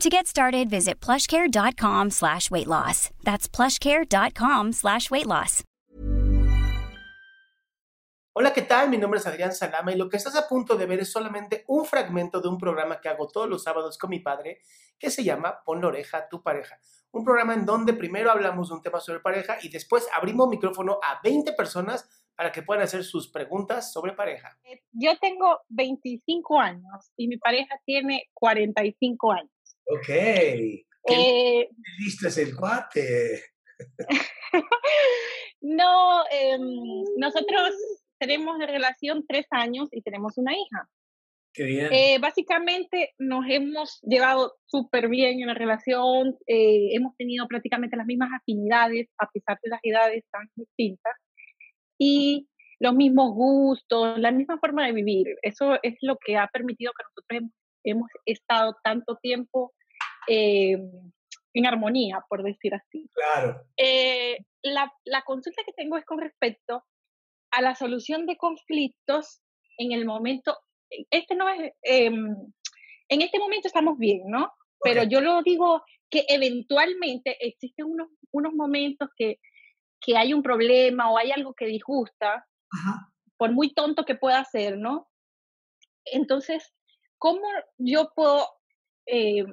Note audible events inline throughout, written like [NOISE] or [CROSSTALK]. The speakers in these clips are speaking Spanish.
To get started, visit plushcare.com slash weight loss. That's plushcare.com slash weight loss. Hola, ¿qué tal? Mi nombre es Adrián Salama y lo que estás a punto de ver es solamente un fragmento de un programa que hago todos los sábados con mi padre que se llama Pon la oreja a tu pareja. Un programa en donde primero hablamos de un tema sobre pareja y después abrimos micrófono a 20 personas para que puedan hacer sus preguntas sobre pareja. Eh, Yo tengo 25 años y mi pareja tiene 45 años. Ok. Qué Eh, listo es el cuate. [LAUGHS] no, em, nosotros tenemos de relación tres años y tenemos una hija. Qué bien. Eh, básicamente nos hemos llevado súper bien en la relación, eh, hemos tenido prácticamente las mismas afinidades a pesar de las edades tan distintas y los mismos gustos, la misma forma de vivir. Eso es lo que ha permitido que nosotros hemos, hemos estado tanto tiempo eh, en armonía, por decir así. Claro. Eh, la, la consulta que tengo es con respecto a la solución de conflictos en el momento, este no es, em, en este momento estamos bien, ¿no? Pero Ok. yo lo digo que eventualmente existen unos, unos momentos que, que hay un problema o hay algo que disgusta, Ajá. por muy tonto que pueda ser, ¿no? Entonces, ¿cómo yo puedo eh,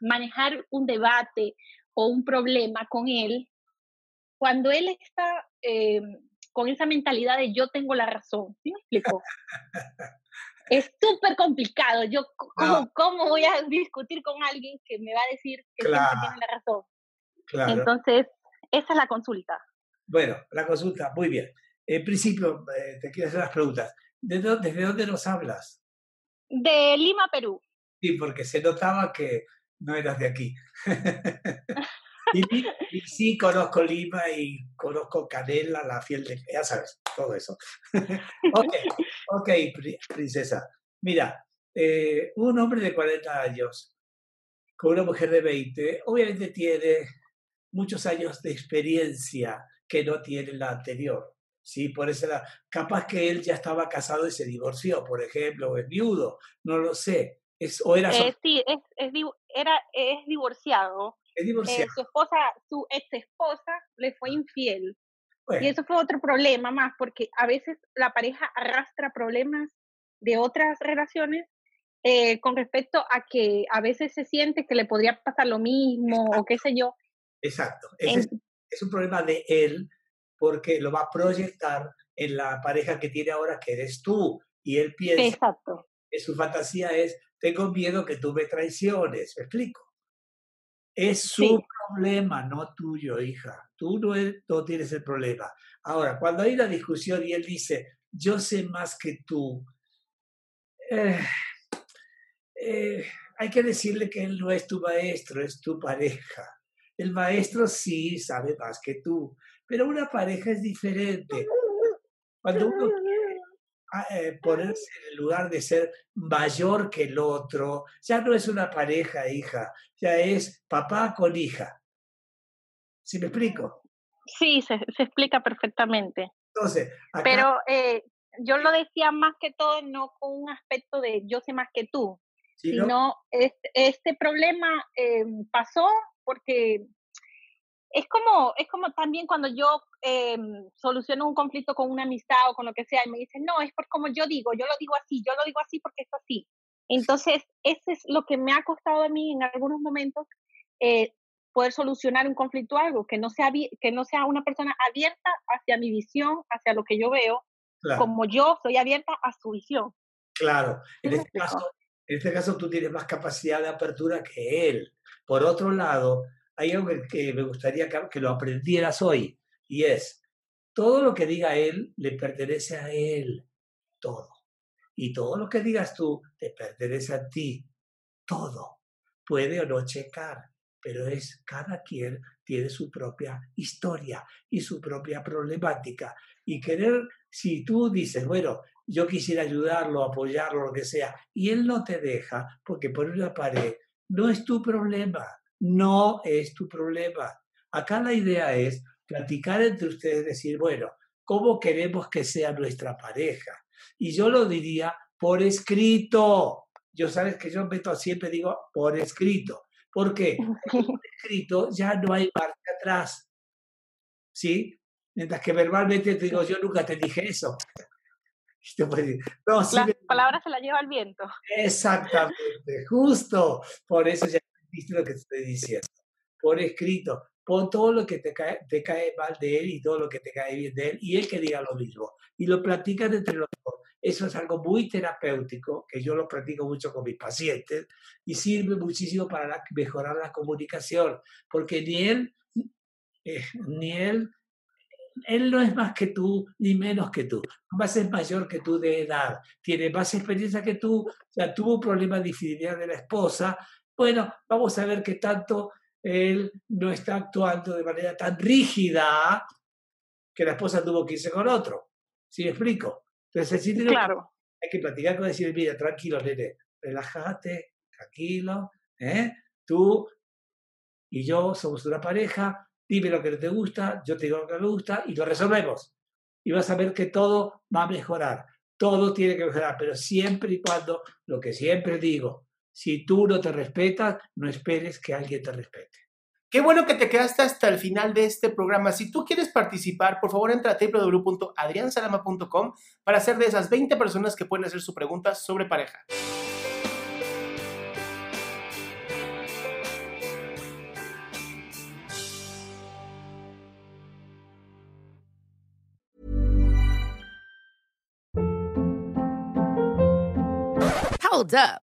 manejar un debate o un problema con él cuando él está eh, con esa mentalidad de yo tengo la razón? ¿Sí me explico? es súper complicado. Yo, ¿cómo, No. ¿cómo voy a discutir con alguien que me va a decir que siempre Claro. tiene la razón? Claro. Entonces, esa es la consulta. Bueno, la consulta, muy bien. En principio, eh, te quiero hacer las preguntas. ¿De dó- ¿Desde dónde nos hablas? De Lima, Perú. Sí, porque se notaba que no eras de aquí. [LAUGHS] y, sí conozco Lima y conozco Canela, la fiel de... Ya sabes, todo eso. [LAUGHS] ok, ok, pri- princesa. Mira, eh, un hombre de 40 años con una mujer de 20, obviamente tiene muchos años de experiencia que no tiene la anterior. ¿sí? Por eso la- capaz que él ya estaba casado y se divorció, por ejemplo, o es viudo, no lo sé. Es, o era Eh, sí, es, es, era, es divorciado. es Eh, divorciado. su esposa, su ex esposa le fue infiel. Bueno, Y eso fue otro problema más, porque a veces la pareja arrastra problemas de otras relaciones eh, con respecto a que a veces se siente que le podría pasar lo mismo o qué sé yo. exacto. Es, En- es un problema de él porque lo va a proyectar en la pareja que tiene ahora, que eres tú. Y él piensa exacto. que su fantasía es, tengo miedo que tú me traiciones. ¿Me explico? Es su Sí. problema, no tuyo, hija. Tú no, tienes el problema. Ahora, cuando hay una discusión y él dice, yo sé más que tú, eh, eh, hay que decirle que él no es tu maestro, es tu pareja. El maestro sí sabe más que tú, pero una pareja es diferente. Cuando uno eh, ponerse en el lugar de ser mayor que el otro, ya no es una pareja, hija, ya es papá con hija. ¿Sí me explico? Sí, se, se explica perfectamente. Entonces, acá, Pero eh, yo lo decía más que todo no con un aspecto de yo sé más que tú, si no- sino este, este problema eh, pasó porque es como, es como también cuando yo em, soluciono un conflicto con una amistad o con lo que sea y me dicen, no, es por como yo digo, yo lo digo así, yo lo digo así porque es así. Entonces, ese es lo que me ha costado a mí en algunos momentos eh, poder solucionar un conflicto o algo, que no, sea, que no sea una persona abierta hacia mi visión, hacia lo que yo veo, como yo soy abierta a su visión. Claro, en este, caso, en este caso tú tienes más capacidad de apertura que él. Por otro lado, hay algo que, me gustaría que, lo aprendieras hoy, y es, todo lo que diga él le pertenece a él, todo. Y todo lo que digas tú te pertenece a ti, todo. Puede o no checar, pero es cada quien tiene su propia historia y su propia problemática. Y querer, si tú dices, bueno, yo quisiera ayudarlo, apoyarlo, lo que sea, y él no te deja porque por una pared, no es tu problema no es tu problema. Acá la idea es platicar entre ustedes, decir, bueno, ¿cómo queremos que sea nuestra pareja? Y yo lo diría por escrito. Yo sabes que yo meto siempre digo por escrito. ¿Por qué? Porque por escrito ya no hay marcha atrás. ¿Sí? Mientras que verbalmente te digo, yo nunca te dije eso. [LAUGHS] No, Las palabras se las lleva el viento. Exactamente, justo. Por eso ya viste lo que estoy diciendo. Por escrito, pon todo lo que te cae, te cae mal de él y todo lo que te cae bien de él y él que diga lo mismo. Y lo platican entre los dos. Eso es algo muy terapéutico, que yo lo practico mucho con mis pacientes y sirve muchísimo para mejorar la comunicación, porque ni él, eh, ni él, él no es más que tú, ni menos que tú. Más es mayor que tú de edad, tiene más experiencia que tú, o sea, tuvo un problema de infidelidad de la esposa, bueno, vamos a ver qué tanto él no está actuando de manera tan rígida que la esposa tuvo que irse con otro. ¿Sí me explico? Entonces, sí claro. hay que platicar con decir, mira, tranquilo, nene, relájate, tranquilo, ¿eh? tú y yo somos una pareja, dime lo que te gusta, yo te digo lo que me gusta y lo resolvemos. Y vas a ver que todo va a mejorar, todo tiene que mejorar, pero siempre y cuando, lo que siempre digo, si tú no te respetas, no esperes que alguien te respete. Qué bueno que te quedaste hasta el final de este programa. Si tú quieres participar, por favor entra a www.adriansalama.com para ser de esas 20 personas que pueden hacer su pregunta sobre pareja. Hold up.